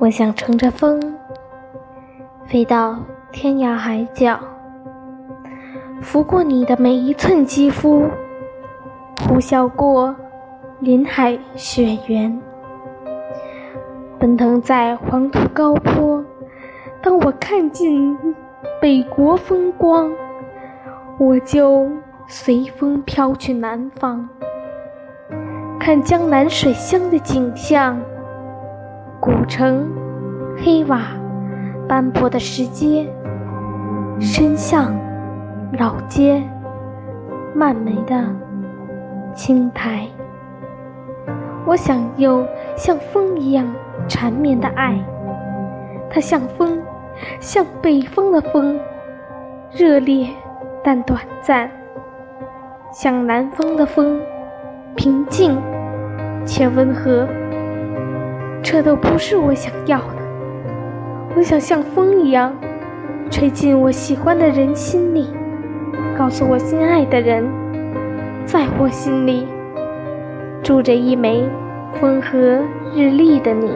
我想乘着风，飞到天涯海角，拂过你的每一寸肌肤，呼啸过林海雪原，奔腾在黄土高坡。当我看尽北国风光，我就随风飘去南方，看江南水乡的景象。古城、黑瓦、斑驳的石阶、深巷、老街、漫眉的青苔，我想有像风一样缠绵的爱。它像风，像北方的风，热烈但短暂；像南方的风，平静且温和。这都不是我想要的。我想像风一样，吹进我喜欢的人心里，告诉我心爱的人，在我心里住着一枚风和日丽的你。